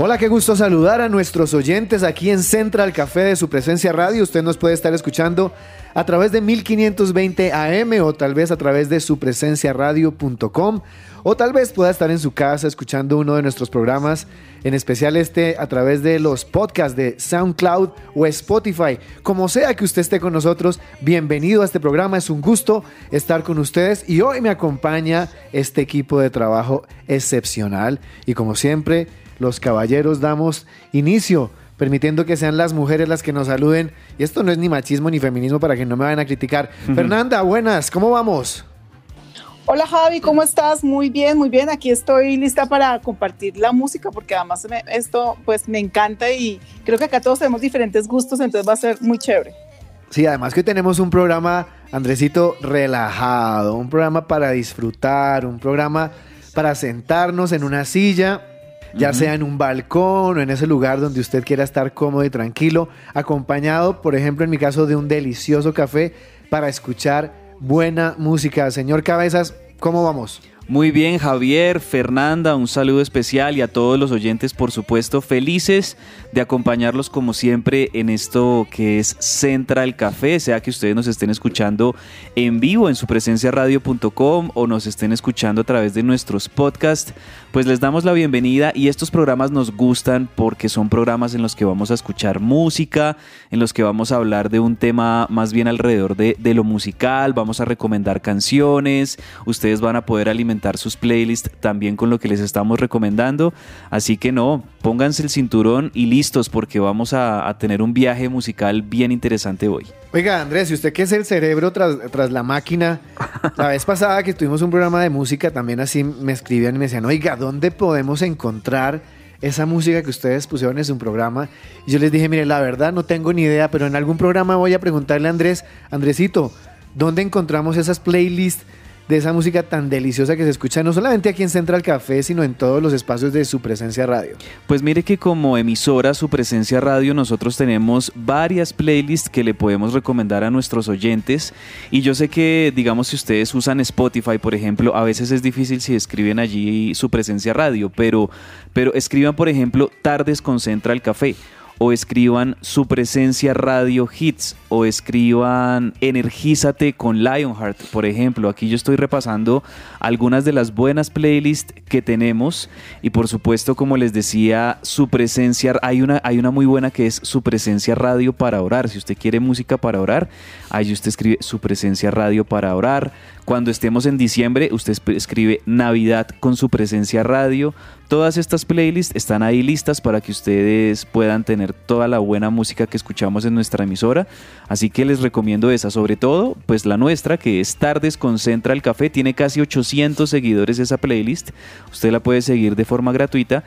Hola, qué gusto saludar a nuestros oyentes aquí en Central Café de su presencia radio. Usted nos puede estar escuchando a través de 1520 AM o tal vez a través de su presencia radio.com o tal vez pueda estar en su casa escuchando uno de nuestros programas, en especial este a través de los podcasts de SoundCloud o Spotify. Como sea que usted esté con nosotros, bienvenido a este programa. Es un gusto estar con ustedes y hoy me acompaña este equipo de trabajo excepcional y como siempre, los caballeros damos inicio permitiendo que sean las mujeres las que nos saluden. Y esto no es ni machismo ni feminismo para que no me vayan a criticar. Fernanda, buenas, ¿cómo vamos? Hola Javi, ¿cómo estás? Muy bien, muy bien. Aquí estoy lista para compartir la música porque además me- esto pues me encanta y creo que acá todos tenemos diferentes gustos, entonces va a ser muy chévere. Sí, además que hoy tenemos un programa, Andresito, relajado, un programa para disfrutar, un programa para sentarnos en una silla, ya sea en un balcón o en ese lugar donde usted quiera estar cómodo y tranquilo, acompañado, por ejemplo, en mi caso, de un delicioso café para escuchar buena música. Señor Cabezas, ¿cómo vamos? Muy bien, Javier, Fernanda, un saludo especial y a todos los oyentes, por supuesto, felices de acompañarlos como siempre en esto que es Central Café, sea que ustedes nos estén escuchando en vivo en su presencia radio.com o nos estén escuchando a través de nuestros podcasts, pues les damos la bienvenida y estos programas nos gustan porque son programas en los que vamos a escuchar música, en los que vamos a hablar de un tema más bien alrededor de, de lo musical, vamos a recomendar canciones, ustedes van a poder alimentar sus playlists también con lo que les estamos recomendando, así que no, pónganse el cinturón y listos porque vamos a, a tener un viaje musical bien interesante hoy. Oiga, Andrés, ¿y usted qué es el cerebro tras, tras la máquina? La vez pasada que tuvimos un programa de música, también así me escribían y me decían, oiga, ¿dónde podemos encontrar esa música que ustedes pusieron en su programa? Y yo les dije, mire, la verdad no tengo ni idea, pero en algún programa voy a preguntarle a Andrés, Andresito, ¿dónde encontramos esas playlists de esa música tan deliciosa que se escucha no solamente aquí en Central Café, sino en todos los espacios de su presencia radio? Pues mire que como emisora Su Presencia Radio nosotros tenemos varias playlists que le podemos recomendar a nuestros oyentes y yo sé que digamos si ustedes usan Spotify por ejemplo a veces es difícil si escriben allí Su Presencia Radio pero, pero escriban por ejemplo Tardes con Central Café o escriban Su Presencia Radio Hits o escriban Energízate con Lionheart, por ejemplo. Aquí yo estoy repasando algunas de las buenas playlists que tenemos y por supuesto, como les decía, Su Presencia, hay una, hay una muy buena que es Su Presencia Radio para orar. Si usted quiere música para orar, ahí usted escribe Su Presencia Radio para orar. Cuando estemos en diciembre, usted escribe Navidad con Su Presencia Radio. Todas estas playlists están ahí listas para que ustedes puedan tener toda la buena música que escuchamos en nuestra emisora. Así que les recomiendo esa, sobre todo, pues la nuestra, que es Tardes con Central Café. Tiene casi 800 seguidores esa playlist. Usted la puede seguir de forma gratuita.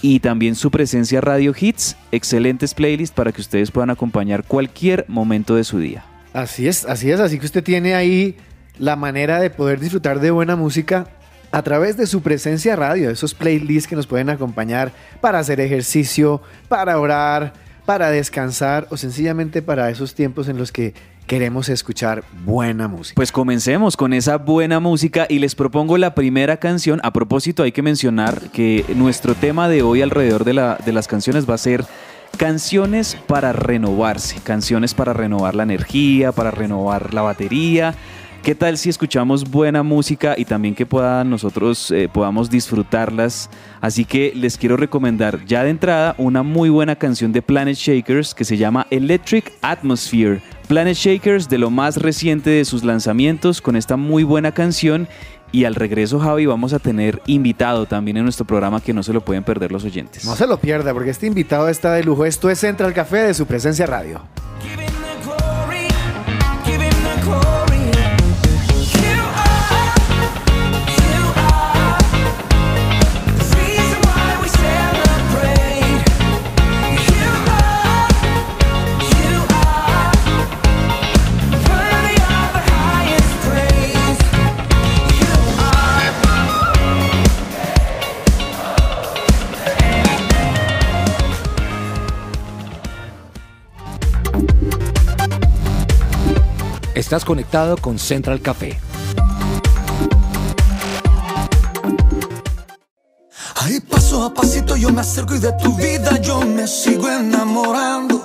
Y también su presencia Radio Hits, excelentes playlists para que ustedes puedan acompañar cualquier momento de su día. Así es, así es, así que usted tiene ahí la manera de poder disfrutar de buena música a través de su presencia radio, esos playlists que nos pueden acompañar para hacer ejercicio, para orar, para descansar o sencillamente para esos tiempos en los que queremos escuchar buena música. Pues comencemos con esa buena música y les propongo la primera canción. A propósito, hay que mencionar que nuestro tema de hoy alrededor de, la- de las canciones va a ser canciones para renovarse, canciones para renovar la energía, para renovar la batería. ¿Qué tal si escuchamos buena música y también que puedan nosotros eh, podamos disfrutarlas? Así que les quiero recomendar ya de entrada una muy buena canción de Planet Shakers que se llama Electric Atmosphere. Planet Shakers de lo más reciente de sus lanzamientos con esta muy buena canción y al regreso Javi vamos a tener invitado también en nuestro programa que no se lo pueden perder los oyentes. No se lo pierda porque este invitado está de lujo. Esto es Central Café de su presencia radio. Estás conectado con Central Café. Ahí paso a pasito yo me acerco y de tu vida yo me sigo enamorando.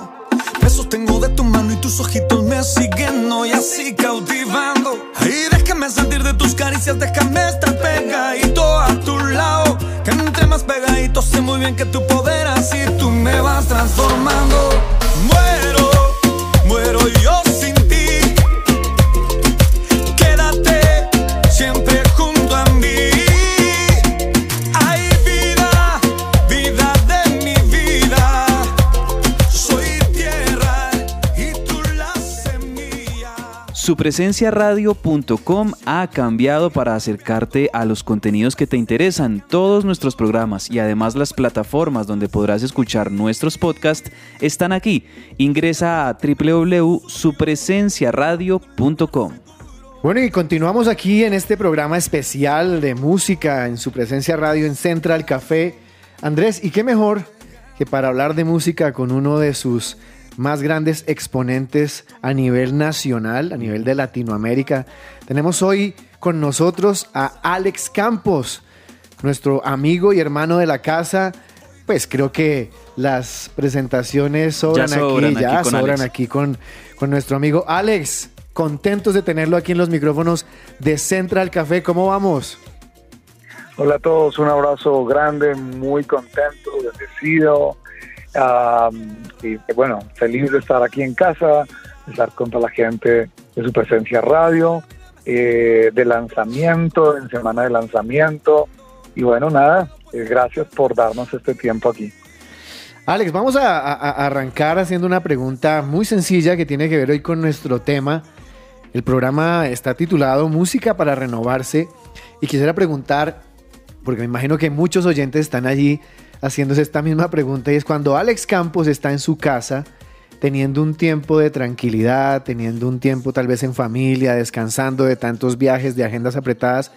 Besos tengo de tu mano y tus ojitos me siguen hoy así cautivando. Ahí déjame sentir de tus caricias, déjame estar pegadito a tu lado. Que entre más pegadito sé muy bien que tu poder así tú me vas transformando. Muero, Supresenciaradio.com ha cambiado para acercarte a los contenidos que te interesan. Todos nuestros programas y además las plataformas donde podrás escuchar nuestros podcasts están aquí. Ingresa a www.supresenciaradio.com. Bueno, y continuamos aquí en este programa especial de música en su presencia radio en Central Café. Andrés, ¿y qué mejor que para hablar de música con uno de sus más grandes exponentes a nivel nacional, a nivel de Latinoamérica? Tenemos hoy con nosotros a Alex Campos, nuestro amigo y hermano de la casa. Pues creo que las presentaciones sobran, sobran aquí, ya con sobran Alex. aquí con, con nuestro amigo Alex. Contentos de tenerlo aquí en los micrófonos de Central Café. ¿Cómo vamos? Hola a todos, un abrazo grande, muy contento, bendecido. Y bueno, feliz de estar aquí en casa, de estar con toda la gente de su presencia radio, eh, de lanzamiento, en semana de lanzamiento. Y bueno, nada, eh, gracias por darnos este tiempo aquí. Alex, vamos a- a arrancar haciendo una pregunta muy sencilla que tiene que ver hoy con nuestro tema. El programa está titulado Música para renovarse y quisiera preguntar, porque me imagino que muchos oyentes están allí haciéndose esta misma pregunta y es cuando Alex Campos está en su casa teniendo un tiempo de tranquilidad, teniendo un tiempo tal vez en familia, descansando de tantos viajes, de agendas apretadas,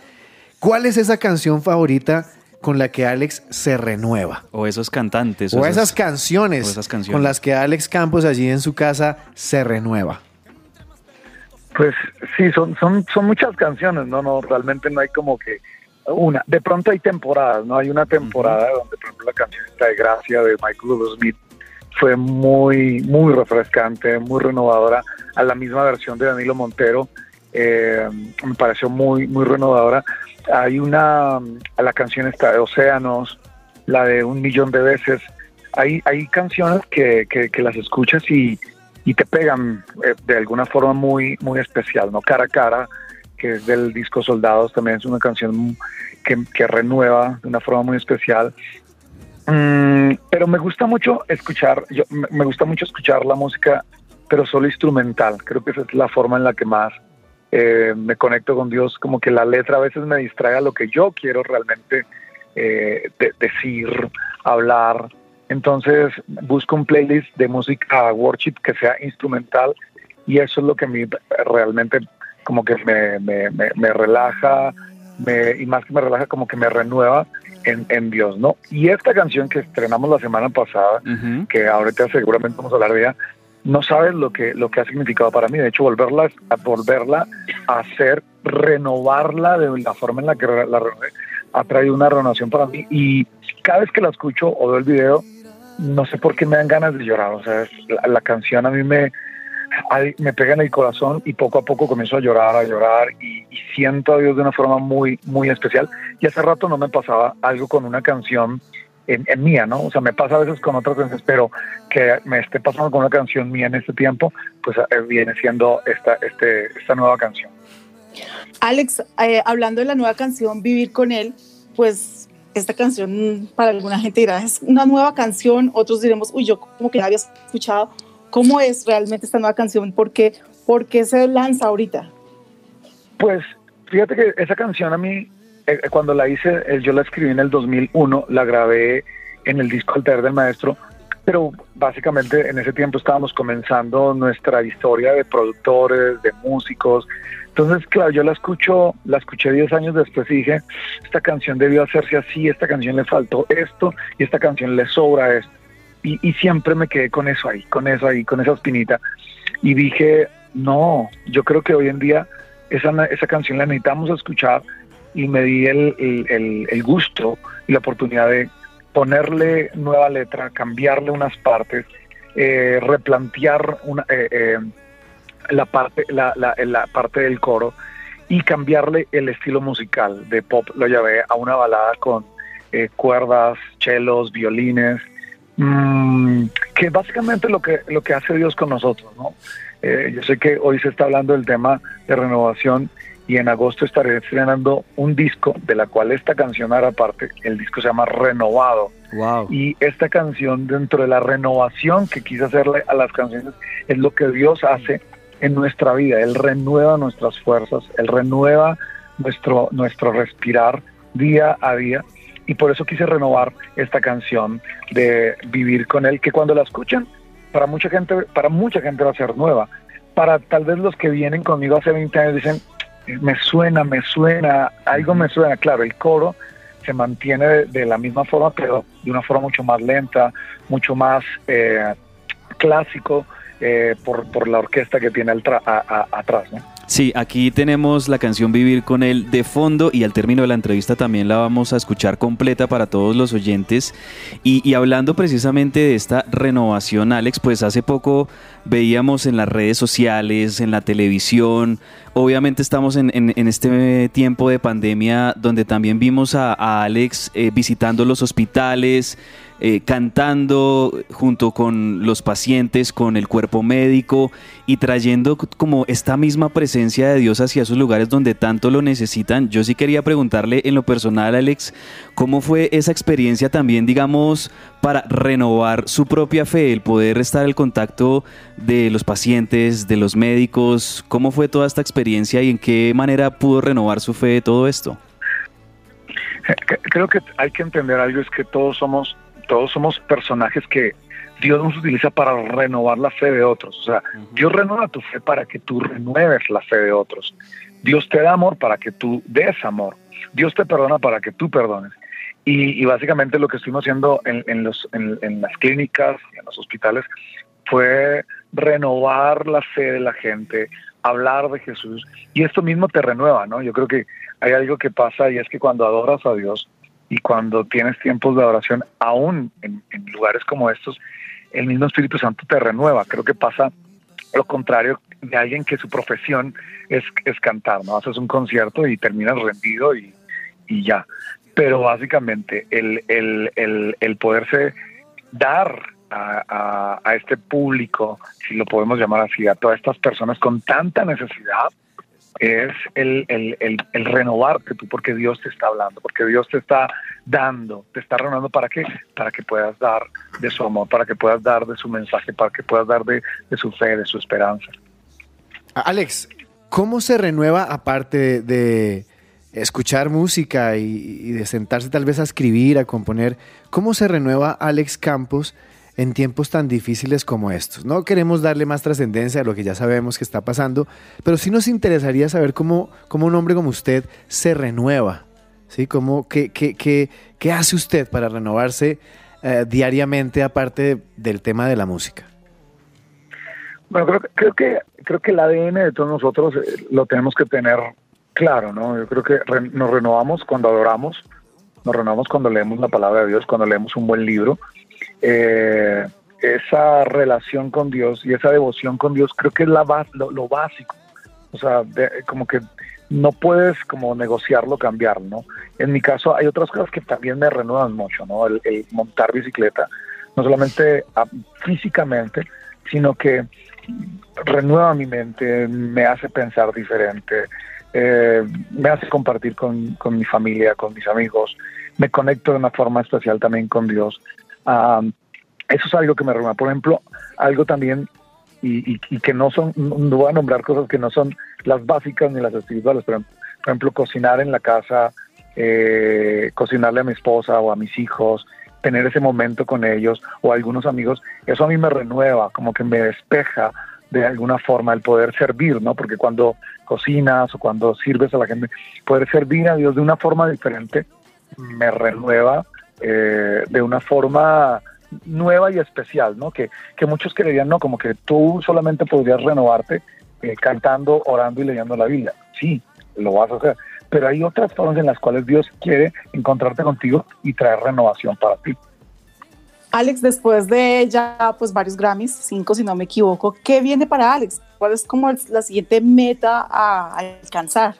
¿cuál es esa canción favorita con la que Alex se renueva? O esos cantantes. O esas canciones, o esas canciones. con las que Alex Campos allí en su casa se renueva. Pues sí, son, son, son muchas canciones, no, no, realmente no hay como que una. De pronto hay temporadas, ¿no? Hay una temporada donde, por ejemplo, la canción de Gracia de Michael Smith fue muy, muy refrescante, muy renovadora, a la misma versión de Danilo Montero, eh, me pareció muy, muy renovadora. Hay una, a la canción esta de Océanos, la de Un Millón de Veces, hay, hay canciones que, que, que las escuchas y, y te pegan eh, de alguna forma muy, muy especial, ¿no? Cara a cara, que es del disco Soldados, también es una canción que, renueva de una forma muy especial. Mm, pero me gusta mucho escuchar, yo, me gusta mucho escuchar la música, pero solo instrumental. Creo que esa es la forma en la que más eh, me conecto con Dios, como que la letra a veces me distrae a lo que yo quiero realmente eh, de- decir, hablar. Entonces busco un playlist de música worship que sea instrumental y eso es lo que a realmente como que me, me, me, me relaja me, y más que me relaja como que me renueva en, en Dios, ¿no? Y esta canción que estrenamos la semana pasada, Ujú. que ahorita seguramente vamos a hablar de ella, no sabes lo que, lo que ha significado para mí. De hecho, volverla a, volverla a hacer, renovarla de la forma en la que la renové, ha traído una renovación para mí. Y cada vez que la escucho o veo el video, no sé por qué me dan ganas de llorar. O sea, es- la, la canción a mí me, me pega en el corazón y poco a poco comienzo a llorar, a llorar y, y siento a Dios de una forma muy, muy especial. Y hace rato no me pasaba algo con una canción en, en mía, ¿no? O sea, me pasa a veces con otras canciones, pero que me esté pasando con una canción mía en este tiempo, pues eh, viene siendo esta, este, esta nueva canción. Alex, eh, hablando de la nueva canción Vivir con él, pues esta canción para alguna gente dirá es una nueva canción, otros diremos, uy, yo como que la había escuchado. ¿Cómo es realmente esta nueva canción? ¿Por qué, por qué se lanza ahorita? Pues fíjate que esa canción a mí, eh, cuando la hice, eh, yo la escribí en el 2001, la grabé en el disco Alter del Maestro, pero básicamente en ese tiempo estábamos comenzando nuestra historia de productores, de músicos. Entonces, claro, yo la escucho, la escuché 10 años después y dije, esta canción debió hacerse así, esta canción le faltó esto y esta canción le sobra esto. Y, siempre me quedé con eso ahí, con eso ahí, con esa espinita. Y dije, no, yo creo que hoy en día esa, esa canción la necesitamos escuchar y me di el, el, gusto y la oportunidad de ponerle nueva letra, cambiarle unas partes, eh, replantear una, eh, eh, la, parte, la, la, la, parte del coro y cambiarle el estilo musical de pop, lo llevé a una balada con cuerdas, chelos, violines, mmm, que básicamente lo que, lo que hace Dios con nosotros, ¿no? yo sé que hoy se está hablando del tema de renovación y en agosto estaré estrenando un disco de la cual esta canción hará parte. El disco se llama Renovado. Y esta canción, dentro de la renovación que quise hacerle a las canciones, es lo que Dios hace en nuestra vida. Él renueva nuestras fuerzas, Él renueva nuestro, nuestro respirar día a día. Y por eso quise renovar esta canción de Vivir con Él, que cuando la escuchan, para mucha gente, para mucha gente va a ser nueva. Para tal vez los que vienen conmigo hace 20 años dicen, me suena, me suena, algo me suena, claro, el coro se mantiene de, la misma forma, pero de una forma mucho más lenta, mucho más eh, clásico eh, por, por, la orquesta que tiene atrás. ¿no? Sí, aquí tenemos la canción Vivir con él de fondo y al término de la entrevista también la vamos a escuchar completa para todos los oyentes. Y, y, hablando precisamente de esta renovación, Alex, pues hace poco veíamos en las redes sociales, en la televisión, obviamente estamos en, este tiempo de pandemia donde también vimos a, Alex eh, visitando los hospitales, eh, cantando junto con los pacientes, con el cuerpo médico y trayendo como esta misma presencia de Dios hacia esos lugares donde tanto lo necesitan. Yo sí quería preguntarle en lo personal, Alex, ¿cómo fue esa experiencia también, digamos, para renovar su propia fe, el poder estar al contacto de los pacientes, de los médicos? ¿Cómo fue toda esta experiencia y en qué manera pudo renovar su fe de todo esto? Eh, creo que hay que entender algo, es que todos somos todos somos personajes que Dios nos utiliza para renovar la fe de otros. O sea, Dios renueva tu fe para que tú renueves la fe de otros. Dios te da amor para que tú des amor. Dios te perdona para que tú perdones. Y, básicamente lo que estuvimos haciendo en, los, en, las clínicas y en los hospitales fue renovar la fe de la gente, hablar de Jesús. Y esto mismo te renueva, ¿no? Yo creo que hay algo que pasa y es que cuando adoras a Dios, y cuando tienes tiempos de adoración, aún en, lugares como estos, el mismo Espíritu Santo te renueva. Creo que pasa lo contrario de alguien que su profesión es, cantar, ¿no? Haces un concierto y terminas rendido y, ya. Pero básicamente el, poderse dar a, este público, si lo podemos llamar así, a todas estas personas con tanta necesidad, es el, el, el, renovarte tú, porque Dios te está hablando, porque Dios te está dando, te está renovando para qué? Para que puedas dar de su amor, para que puedas dar de su mensaje, para que puedas dar de, su fe, de su esperanza. Alex, ¿cómo se renueva aparte de, escuchar música y, de sentarse tal vez a escribir, a componer? ¿Cómo se renueva Alex Campos? En tiempos tan difíciles como estos. No queremos darle más trascendencia a lo que ya sabemos que está pasando, pero sí nos interesaría saber cómo, cómo un hombre como usted se renueva. ¿sí? ¿Cómo, qué, qué, qué, qué hace usted para renovarse eh, diariamente aparte del tema de la música? Bueno, creo, creo, que, creo que el ADN de todos nosotros eh, lo tenemos que tener claro, ¿no? Yo creo que nos renovamos cuando adoramos, nos renovamos cuando leemos la palabra de Dios, cuando leemos un buen libro, eh, esa relación con Dios y esa devoción con Dios creo que es la lo, básico. O sea, como que no puedes como negociarlo, cambiarlo, ¿no? En mi caso hay otras cosas que también me renuevan mucho, ¿no? El, montar bicicleta, no solamente ah, físicamente, sino que renueva mi mente, me hace pensar diferente, eh, me hace compartir con, con, mi familia, con mis amigos, me conecto de una forma especial también con Dios eso es algo que me reúne. Por ejemplo, algo también, y, que no son, no voy a nombrar cosas que no son las básicas ni las espirituales, pero por ejemplo, cocinar en la casa, eh, cocinarle a mi esposa o a mis hijos, tener ese momento con ellos o algunos amigos, eso a mí me renueva, como que me despeja de alguna forma el poder servir, ¿no? Porque cuando cocinas o cuando sirves a la gente, poder servir a Dios de una forma diferente me renueva eh, de una forma nueva y especial, ¿no? Que, que muchos creerían, ¿no? Como que tú solamente podrías renovarte eh, cantando, orando y leyendo la Biblia. Sí, lo vas a hacer. Pero hay otras formas en las cuales Dios quiere encontrarte contigo y traer renovación para ti. Alex, después de ya pues varios Grammys, cinco si no me equivoco, ¿qué viene para Alex? ¿Cuál es como la siguiente meta a alcanzar?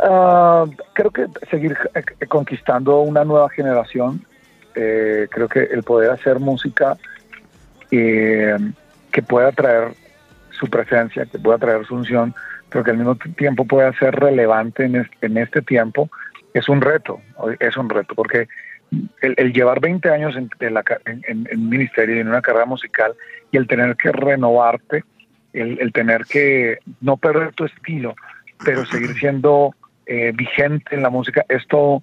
Uh, creo que seguir eh, conquistando una nueva generación. Eh, creo que el poder hacer música eh, que pueda traer su presencia, que pueda traer su unción, pero que al mismo tiempo pueda ser relevante en este, en este tiempo, es un reto, es un reto, porque el, llevar 20 años en, en, en, ministerio y en una carrera musical y el tener que renovarte, el, el tener que no perder tu estilo, pero seguir siendo eh, vigente en la música, es todo,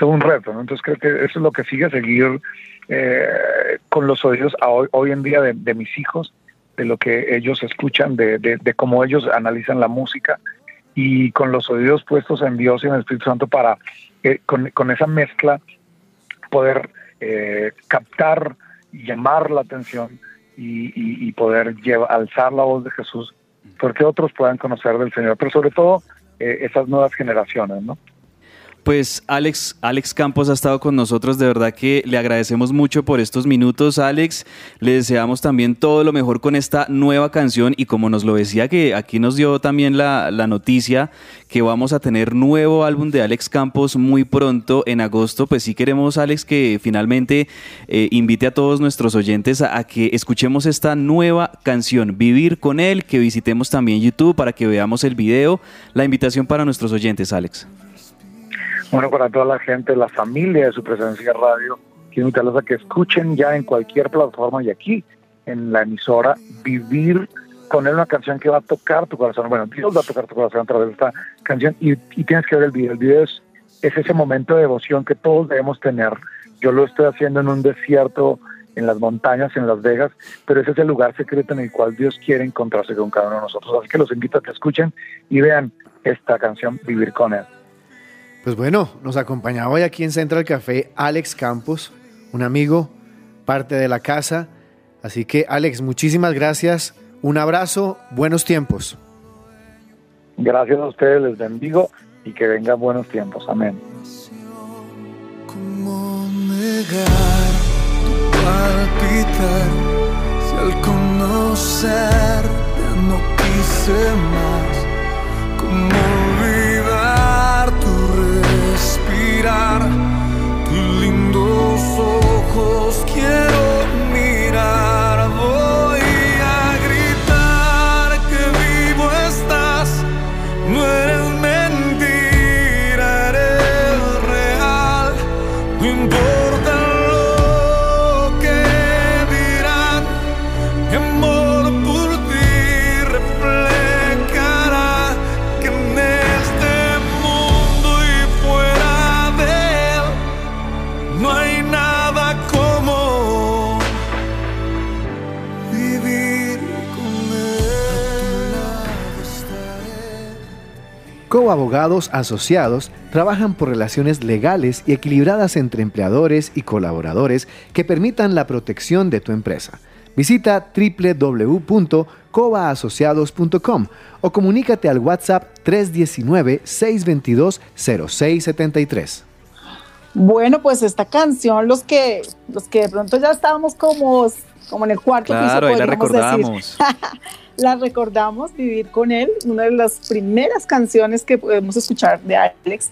un reto. Entonces creo que eso es lo que sigue, seguir eh, con los oídos hoy, en día de, mis hijos, de lo que ellos escuchan, de, de, cómo ellos analizan la música y con los oídos puestos en Dios y en el Espíritu Santo para, eh, con, esa mezcla, poder captar y llamar la atención y, poder llevar, alzar la voz de Jesús, porque otros puedan conocer del Señor, pero sobre todo eh, esas nuevas generaciones, ¿no? Pues Alex, Alex Campos ha estado con nosotros, de verdad que le agradecemos mucho por estos minutos, Alex. Le deseamos también todo lo mejor con esta nueva canción y como nos lo decía que aquí nos dio también la, noticia que vamos a tener nuevo álbum de Alex Campos muy pronto en agosto, pues sí queremos Alex que finalmente eh, invite a todos nuestros oyentes a, a que escuchemos esta nueva canción, Vivir con él, que visitemos también YouTube para que veamos el video. La invitación para nuestros oyentes, Alex. Bueno, para toda la gente, la familia de su presencia radio, quiero invitarlos a que escuchen ya en cualquier plataforma y aquí en la emisora Vivir con él una canción que va a tocar tu corazón. Bueno, Dios va a tocar tu corazón a través de esta canción y, tienes que ver el video. El video es, ese momento de devoción que todos debemos tener. Yo lo estoy haciendo en un desierto, en las montañas, en Las Vegas, pero ese es el lugar secreto en el cual Dios quiere encontrarse con cada uno de nosotros. Así que los invito a que escuchen y vean esta canción, Vivir con Él. Pues bueno, nos acompañaba hoy aquí en Central Café Alex Campos, un amigo, parte de la casa. Así que Alex, muchísimas gracias. Un abrazo, buenos tiempos. Gracias a ustedes, les bendigo y que vengan buenos tiempos. Amén. si al conocer no quise más? tus abogados asociados trabajan por relaciones legales y equilibradas entre empleadores y colaboradores que permitan la protección de tu empresa. Visita www.cobaasociados.com o comunícate al WhatsApp 319-622-0673. Bueno, pues esta canción, los que, los que de pronto ya estábamos como, como en el cuarto claro, piso, ahí la recordamos. la recordamos, Vivir con él, una de las primeras canciones que podemos escuchar de Alex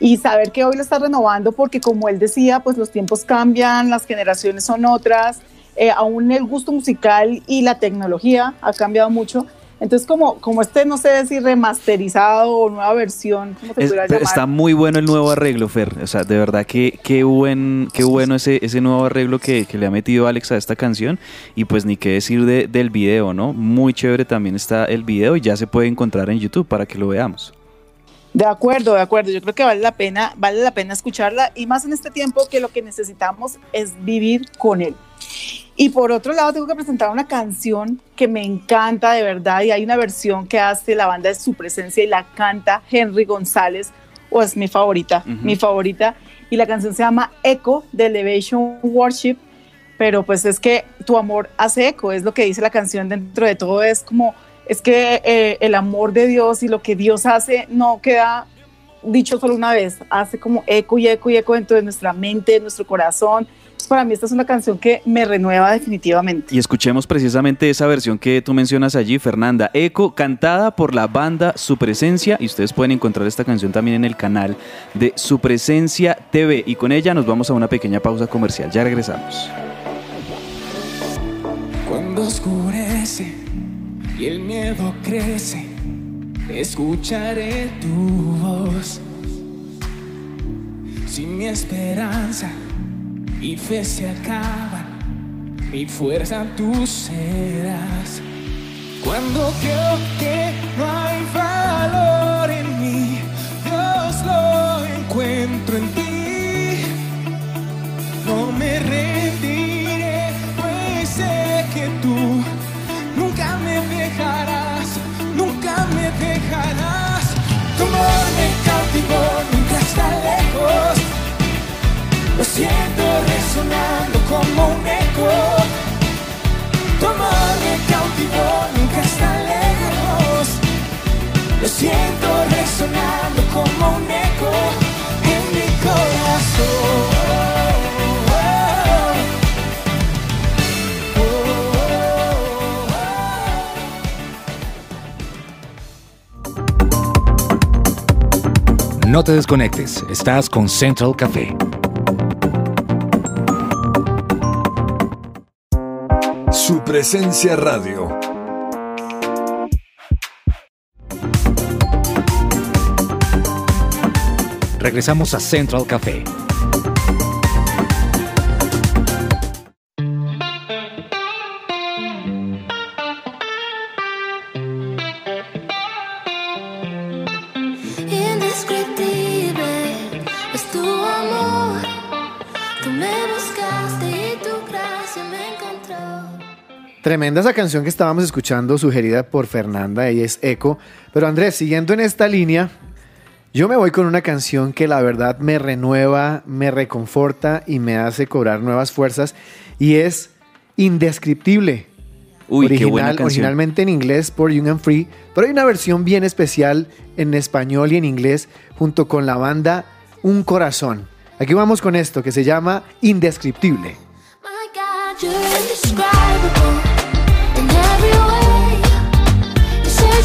y saber que hoy lo está renovando porque como él decía, pues los tiempos cambian, las generaciones son otras, eh, aún el gusto musical y la tecnología ha cambiado mucho entonces, como, como este, no sé si remasterizado o nueva versión, ¿cómo se llamar? Está muy bueno el nuevo arreglo, Fer. O sea, de verdad que qué, buen, qué bueno ese, ese nuevo arreglo que, le ha metido Alex a esta canción. Y pues ni qué decir del video, ¿no? Muy chévere también está el video y ya se puede encontrar en YouTube para que lo veamos. De acuerdo, de acuerdo. Yo creo que vale la pena, vale la pena escucharla y más en este tiempo que lo que necesitamos es vivir con él. Y por otro lado, tengo que presentar una canción que me encanta de verdad y hay una versión que hace la banda de su presencia y la canta Henry González, o es mi favorita, mi favorita. Y la canción se llama Echo de Elevation Worship. pero pues es que tu amor hace eco, es lo que dice la canción dentro de todo, es como, es que eh, el amor de Dios y lo que Dios hace no queda dicho solo una vez, hace como eco y eco y eco dentro de nuestra mente, de nuestro corazón. Para mí esta es una canción que me renueva definitivamente. Y escuchemos precisamente esa versión que tú mencionas allí, Fernanda. Eco, cantada por la banda Su Presencia. Y ustedes pueden encontrar esta canción también en el canal de Su Presencia TV. Y con ella nos vamos a una pequeña pausa comercial. Ya regresamos. Cuando oscurece y el miedo crece escucharé tu voz. Si mi esperanza y fe se acaban, mi fuerza tú serás. Cuando creo que no hay valor en mí, Dios lo encuentro en ti. No me rendiré, pues sé que tú nunca me dejarás, nunca me dejarás. Tu amor me cautivó, nunca lejos. Lo siento resonando como un eco. Tu amor me cautivó, nunca está lejos. Lo siento resonando como un eco en mi corazón. No te desconectes, estás con Central Café. Presencia radio. Regresamos a Central Café. Tremenda esa canción que estábamos escuchando, sugerida por Fernanda, ella es Eco. Pero Andrés, siguiendo en esta línea, yo me voy con una canción que la verdad me renueva, me reconforta y me hace cobrar nuevas fuerzas y es Indescriptible. Uy, qué Original- buena canción. Originalmente en inglés por Young and Free, pero hay una versión bien especial en español y en inglés junto con la banda Un Corazón. Aquí vamos con esto que se llama Indescriptible. My God,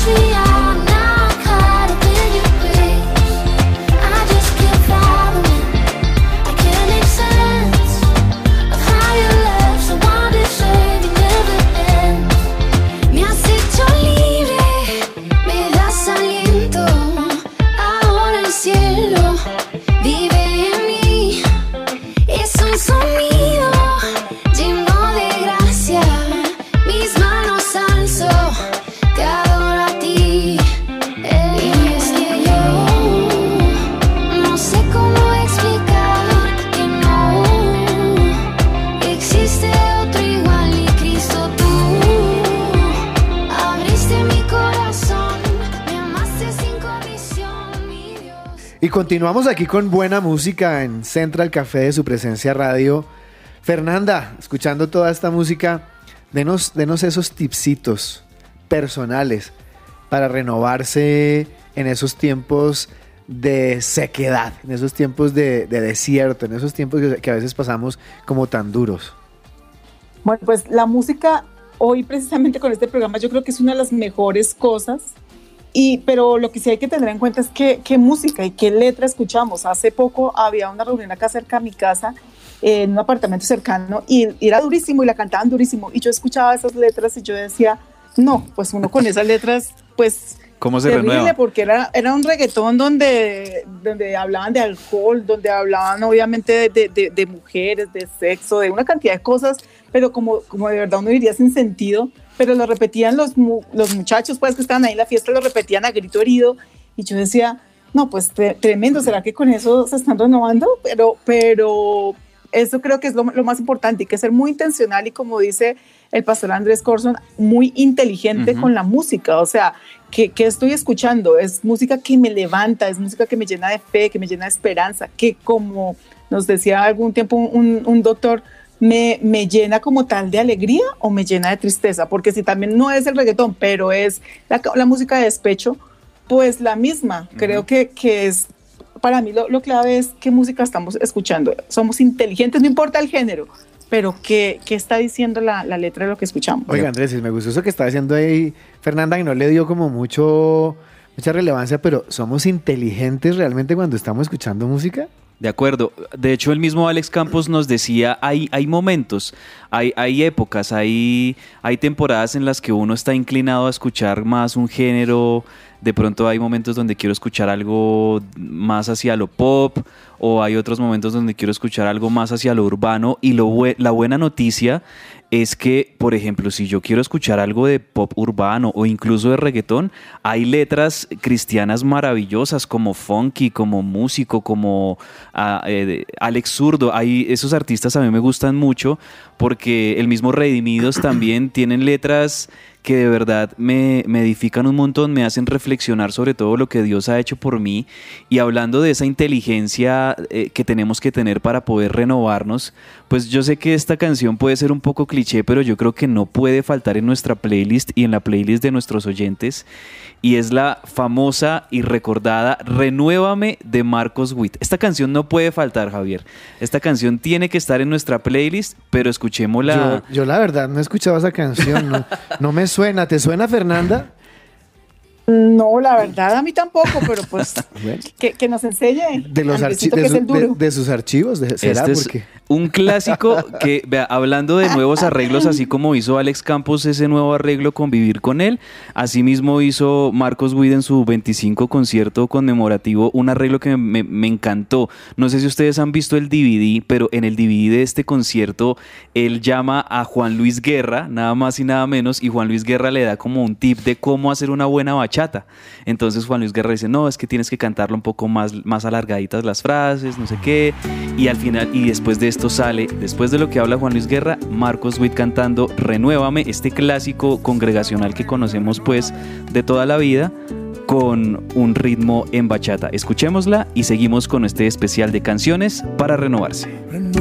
You Y continuamos aquí con buena música en Central Café de su presencia radio. Fernanda, escuchando toda esta música, denos, denos esos tipsitos personales para renovarse en esos tiempos de sequedad, en esos tiempos de, de desierto, en esos tiempos que a veces pasamos como tan duros. Bueno, pues la música hoy precisamente con este programa yo creo que es una de las mejores cosas. Y, pero lo que sí hay que tener en cuenta es que, qué música y qué letra escuchamos. Hace poco había una reunión acá cerca de mi casa, eh, en un apartamento cercano, y, y era durísimo y la cantaban durísimo. Y yo escuchaba esas letras y yo decía, no, pues uno con esas letras, pues ¿Cómo se terrible renueva? porque era, era un reggaetón donde, donde hablaban de alcohol, donde hablaban obviamente de- de- de mujeres, de sexo, de una cantidad de cosas, pero como, como de verdad uno diría sin sentido, pero lo repetían los, mu- los muchachos pues que estaban ahí en la fiesta, lo repetían a grito herido y yo decía, no, pues tre- tremendo, ¿será que con eso se están renovando? Pero, pero eso creo que es lo, lo más importante, hay que ser muy intencional y como dice el pastor Andrés Corson, muy inteligente Ujú. con la música, o sea, que, que estoy escuchando es música que me levanta, es música que me llena de fe, que me llena de esperanza, que como nos decía algún tiempo un, un doctor, me, me llena como tal de alegría o me llena de tristeza, porque si también no es el reggaetón, pero es la, la música de despecho, pues la misma. Creo que, que es, para mí lo, lo clave es qué música estamos escuchando. Somos inteligentes, no importa el género, pero qué, qué está diciendo la, la letra de lo que escuchamos. Oiga, Andrés, me gustó eso que está haciendo ahí Fernanda, que no le dio como mucho mucha relevancia, pero ¿somos inteligentes realmente cuando estamos escuchando música? De acuerdo. De hecho, el mismo Alex Campos nos decía, hay, hay momentos, hay, hay épocas, hay, hay temporadas en las que uno está inclinado a escuchar más un género. De pronto hay momentos donde quiero escuchar algo más hacia lo pop o hay otros momentos donde quiero escuchar algo más hacia lo urbano. Y lo, la buena noticia es que, por ejemplo, si yo quiero escuchar algo de pop urbano o incluso de reggaetón, hay letras cristianas maravillosas como Funky, como Músico, como ah, eh, Alex Zurdo. Hay, esos artistas a mí me gustan mucho porque el mismo Redimidos también tienen letras que de verdad me, me edifican un montón, me hacen reflexionar sobre todo lo que Dios ha hecho por mí y hablando de esa inteligencia eh, que tenemos que tener para poder renovarnos, pues yo sé que esta canción puede ser un poco cliché, pero yo creo que no puede faltar en nuestra playlist y en la playlist de nuestros oyentes y es la famosa y recordada Renuévame de Marcos Witt. Esta canción no puede faltar, Javier. Esta canción tiene que estar en nuestra playlist, pero escuchémosla. Yo, yo la verdad no he escuchado esa canción, no, no me suena. ¿Te suena, Fernanda? No, la verdad a mí tampoco, pero pues Bueno. que, que nos enseñe. De los que es su- el duro. de- de sus archivos, de- ¿será? Este es Porque un clásico que, vea, hablando de nuevos arreglos, así como hizo Alex Campos ese nuevo arreglo con Vivir con él, asimismo hizo Marcos Witt en su 25 concierto conmemorativo un arreglo que me, me encantó. No sé si ustedes han visto el DVD, pero en el DVD de este concierto él llama a Juan Luis Guerra, nada más y nada menos, y Juan Luis Guerra le da como un tip de cómo hacer una buena bachata. Entonces Juan Luis Guerra dice, no, es que tienes que cantarlo un poco más, más alargaditas las frases, no sé qué. Y al final, y después de esto sale, después de lo que habla Juan Luis Guerra, Marcos Witt cantando Renuévame, este clásico congregacional que conocemos pues de toda la vida con un ritmo en bachata. Escuchémosla y seguimos con este especial de canciones para renovarse. Renuévame,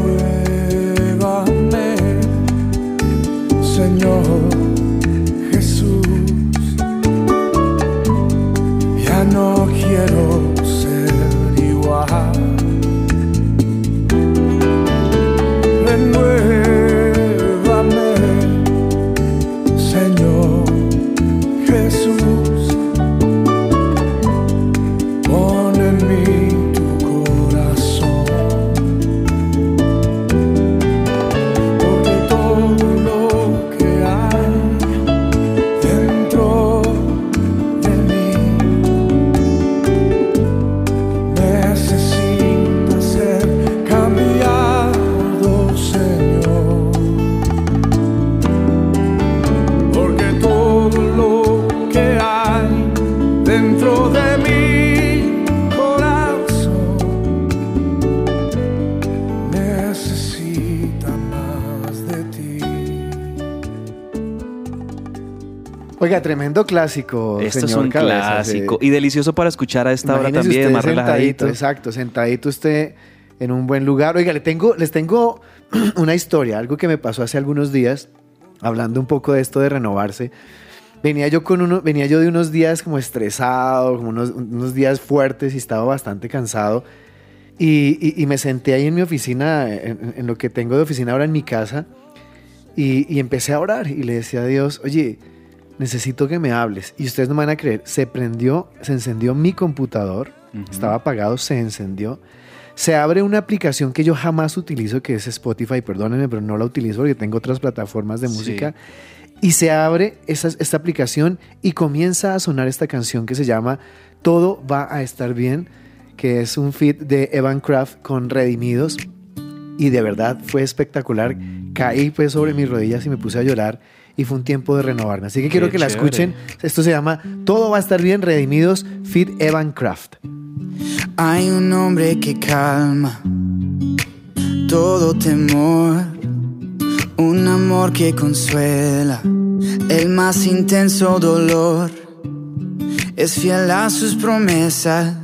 Señor Jesús. Ya no quiero ser igual. Oiga, tremendo clásico, Esto es señor un Cabezas, clásico eh. y delicioso para escuchar a esta hora Imagínese también, usted más sentadito, relajadito. exacto, sentadito usted en un buen lugar. Oiga, le tengo, les tengo una historia, algo que me pasó hace algunos días, hablando un poco de esto de renovarse. Venía yo con uno, venía yo de unos días como estresado, como unos, unos días fuertes y estaba bastante cansado. Y, y- y me senté ahí en mi oficina, en, en lo que tengo de oficina ahora en mi casa, y, y empecé a orar y le decía a Dios, oye, necesito que me hables. Y ustedes no me van a creer, se prendió, se encendió mi computador, estaba apagado, se encendió. Se abre una aplicación que yo jamás utilizo, que es Spotify, perdónenme, pero no la utilizo porque tengo otras plataformas de Sí. música. Y se abre esa- esta aplicación y comienza a sonar esta canción que se llama Todo va a estar bien, que es un feat de Evan Kraft con Redimidos. Y de verdad fue espectacular. Caí pues sobre mis rodillas y me puse a llorar y fue un tiempo de renovarme. Así que quiero que la chévere. escuchen. Esto se llama Todo va a estar bien, Redimidos, feat Evan Kraft. Hay un hombre que calma todo temor, un amor que consuela el más intenso dolor. Es fiel a sus promesas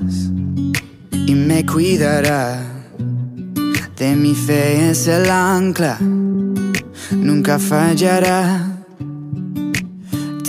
y me cuidará de mi fe es el ancla, nunca fallará.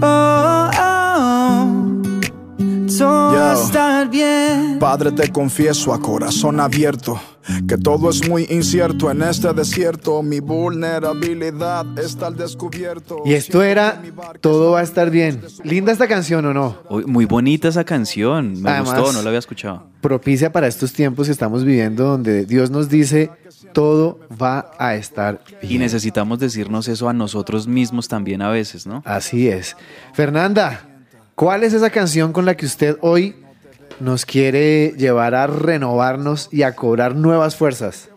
Oh, oh, todo va a estar bien. Padre, te confieso a corazón abierto que todo es muy incierto en este desierto. Mi vulnerabilidad está al descubierto. Y esto era Todo va a estar bien. Linda esta canción o no? Uy, Muy bonita esa canción, me Además- gustó, no la había escuchado. Propicia para estos tiempos que estamos viviendo donde Dios nos dice todo va a estar bien. Y necesitamos decirnos eso a nosotros mismos también a veces, ¿no? Así es. Fernanda, ¿cuál es esa canción con la que usted hoy nos quiere llevar a renovarnos y a cobrar nuevas fuerzas?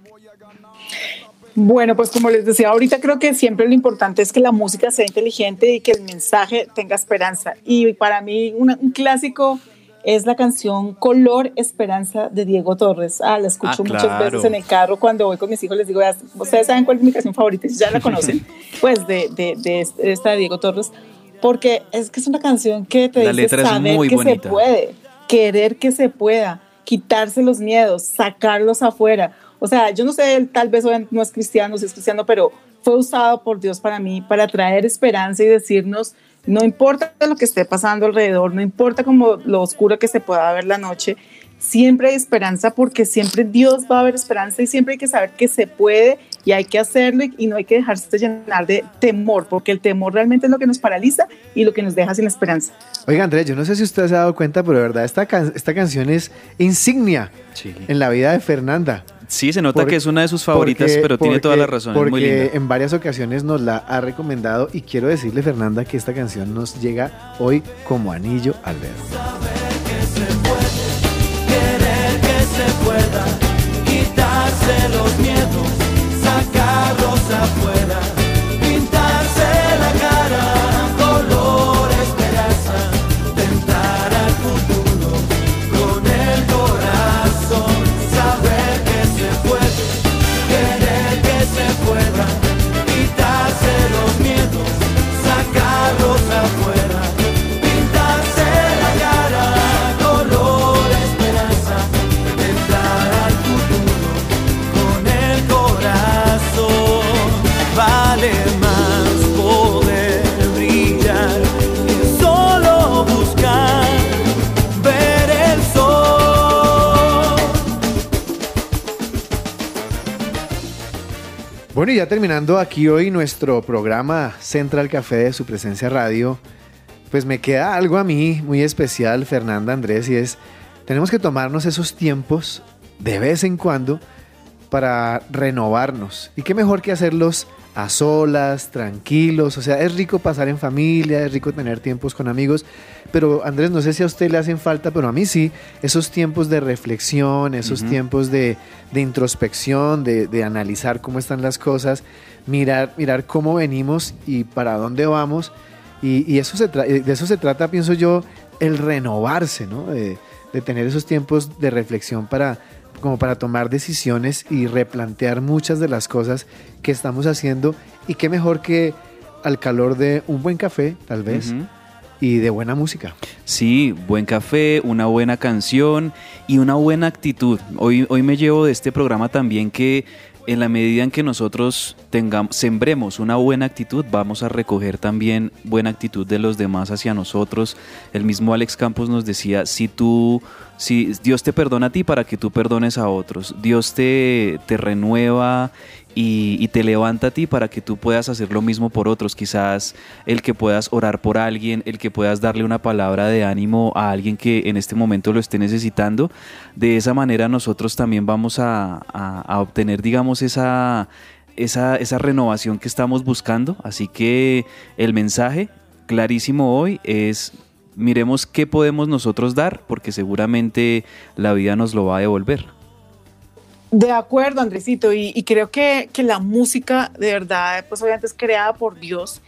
Bueno, pues como les decía ahorita, creo que siempre lo importante es que la música sea inteligente y que el mensaje tenga esperanza. Y para mí una- un clásico es la canción Color Esperanza de Diego Torres. Ah, la escucho Ah, muchas claro. veces en el carro cuando voy con mis hijos. Les digo, "Veas, ustedes saben cuál es mi canción favorita, si ya la conocen, pues de, de, de este- de esta de Diego Torres, porque es que es una canción que te La dice saber muy que bonita. se puede, querer que se pueda, quitarse los miedos, sacarlos afuera. O sea, yo no sé, él tal vez no es cristiano, si es cristiano, pero fue usado por Dios para mí, para traer esperanza y decirnos, no importa lo que esté pasando alrededor, no importa como lo oscuro que se pueda ver la noche, siempre hay esperanza porque siempre Dios va a haber esperanza y siempre hay que saber que se puede y hay que hacerlo y- y no hay que dejarse llenar de temor, porque el temor realmente es lo que nos paraliza y lo que nos deja sin esperanza. Oiga, Andrés, yo no sé si usted se ha dado cuenta, pero de verdad esta, can- esta canción es insignia Sí. en la vida de Fernanda. Sí, se nota que es una de sus favoritas, Porque- pero tiene toda la razón, es Porque muy linda. en varias ocasiones nos la ha recomendado y quiero decirle, Fernanda, que esta canción nos llega hoy como anillo al dedo. Querer que se pueda quitarse los miedos, afuera, Bueno, y ya terminando aquí hoy nuestro programa Central Café de su presencia radio, pues me queda algo a mí muy especial, Fernanda Andrés, y es, tenemos que tomarnos esos tiempos de vez en cuando para renovarnos. Y qué mejor que hacerlos a solas, tranquilos, o sea, es rico pasar en familia, es rico tener tiempos con amigos, pero Andrés, no sé si a usted le hacen falta, pero a mí sí, esos tiempos de reflexión, esos tiempos de, de introspección, de, de analizar cómo están las cosas, mirar, mirar cómo venimos y para dónde vamos, y, y eso se de eso se trata, pienso yo, el renovarse, ¿no? De, de tener esos tiempos de reflexión para como para tomar decisiones y replantear muchas de las cosas que estamos haciendo y qué mejor que al calor de un buen café, tal vez, y de buena música. Sí, buen café, una buena canción y una buena actitud. Hoy, hoy me llevo de este programa también que en la medida en que nosotros tengamos, sembremos una buena actitud, vamos a recoger también buena actitud de los demás hacia nosotros. El mismo Alex Campos nos decía, si tú, si Dios te perdona a ti para que tú perdones a otros, Dios te, te renueva y, te levanta a ti para que tú puedas hacer lo mismo por otros. Quizás el que puedas orar por alguien, el que puedas darle una palabra de ánimo a alguien que en este momento lo esté necesitando. De esa manera nosotros también vamos a, a- a obtener, digamos, esa, esa, esa renovación que estamos buscando. Así que el mensaje clarísimo hoy es... Miremos qué podemos nosotros dar, porque seguramente la vida nos lo va a devolver. De acuerdo, Andresito, y, creo que, que, la música de verdad, pues obviamente es creada por Dios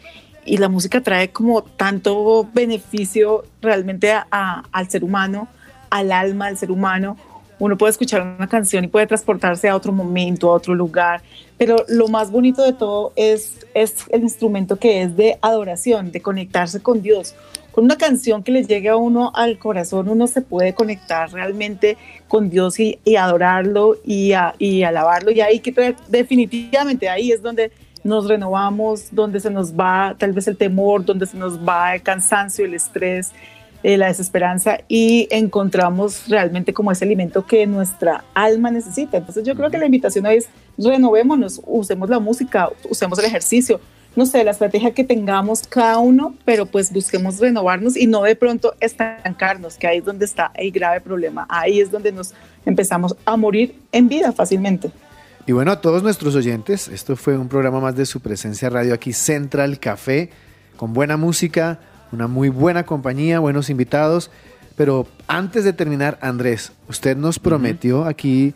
y la música trae como tanto beneficio realmente a, al ser humano, al alma del ser humano. Uno puede escuchar una canción y puede transportarse a otro momento, a otro lugar, pero lo más bonito de todo es, es el instrumento que es de adoración, de conectarse con Dios con una canción que le llegue a uno al corazón, uno se puede conectar realmente con Dios y, y adorarlo y, a, y, alabarlo. Y ahí que definitivamente ahí es donde nos renovamos, donde se nos va tal vez el temor, donde se nos va el cansancio, el estrés, eh, la desesperanza y encontramos realmente como ese alimento que nuestra alma necesita. Entonces yo creo que la invitación hoy es renovémonos, usemos la música, usemos el ejercicio, no sé, la estrategia que tengamos cada uno, pero pues busquemos renovarnos y no de pronto estancarnos, que ahí es donde está el grave problema. Ahí es donde nos empezamos a morir en vida fácilmente. Y bueno, a todos nuestros oyentes, esto fue un programa más de su presencia radio aquí, Central Café, con buena música, una muy buena compañía, buenos invitados. Pero antes de terminar, Andrés, usted nos prometió uh -huh. aquí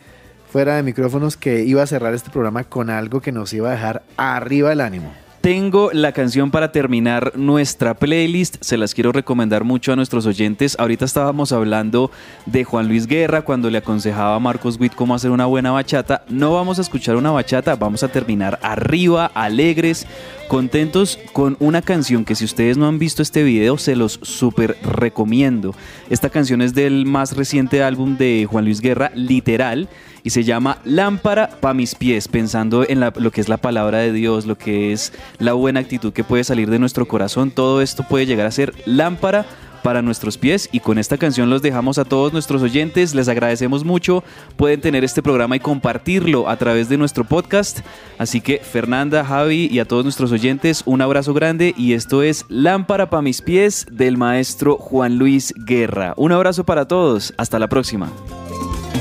fuera de micrófonos que iba a cerrar este programa con algo que nos iba a dejar arriba el ánimo tengo la canción para terminar nuestra playlist. Se las quiero recomendar mucho a nuestros oyentes. Ahorita estábamos hablando de Juan Luis Guerra cuando le aconsejaba a Marcos Witt cómo hacer una buena bachata. No vamos a escuchar una bachata, vamos a terminar arriba, alegres, contentos con una canción que si ustedes no han visto este video se los súper recomiendo. Esta canción es del más reciente álbum de Juan Luis Guerra, Literal y se llama Lámpara para mis pies, pensando en lo que es la palabra de Dios, lo que es la buena actitud que puede salir de nuestro corazón. Todo esto puede llegar a ser lámpara para nuestros pies y con esta canción los dejamos a todos nuestros oyentes, les agradecemos mucho, pueden tener este programa y compartirlo a través de nuestro podcast, así que Fernanda, Javi y a todos nuestros oyentes un abrazo grande y esto es Lámpara para mis pies del maestro Juan Luis Guerra. Un abrazo para todos, hasta la próxima.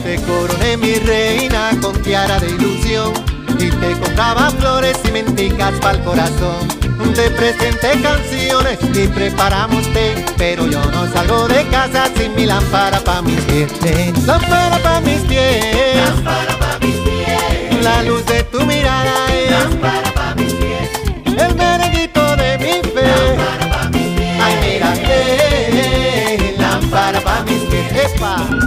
Te coroné mi reina con tiara de ilusión y te compraba flores y menticas para el corazón. Te presenté canciones y preparamos té, pero yo no salgo de casa sin mi lámpara para mis pies. Lámpara para mis pies. Lámpara para mis pies. La luz de tu mirada es. Lámpara para mis pies. El merenguito de mi fe. Lámpara para mis pies. Ay, mira que lámpara para mis pies. Epa.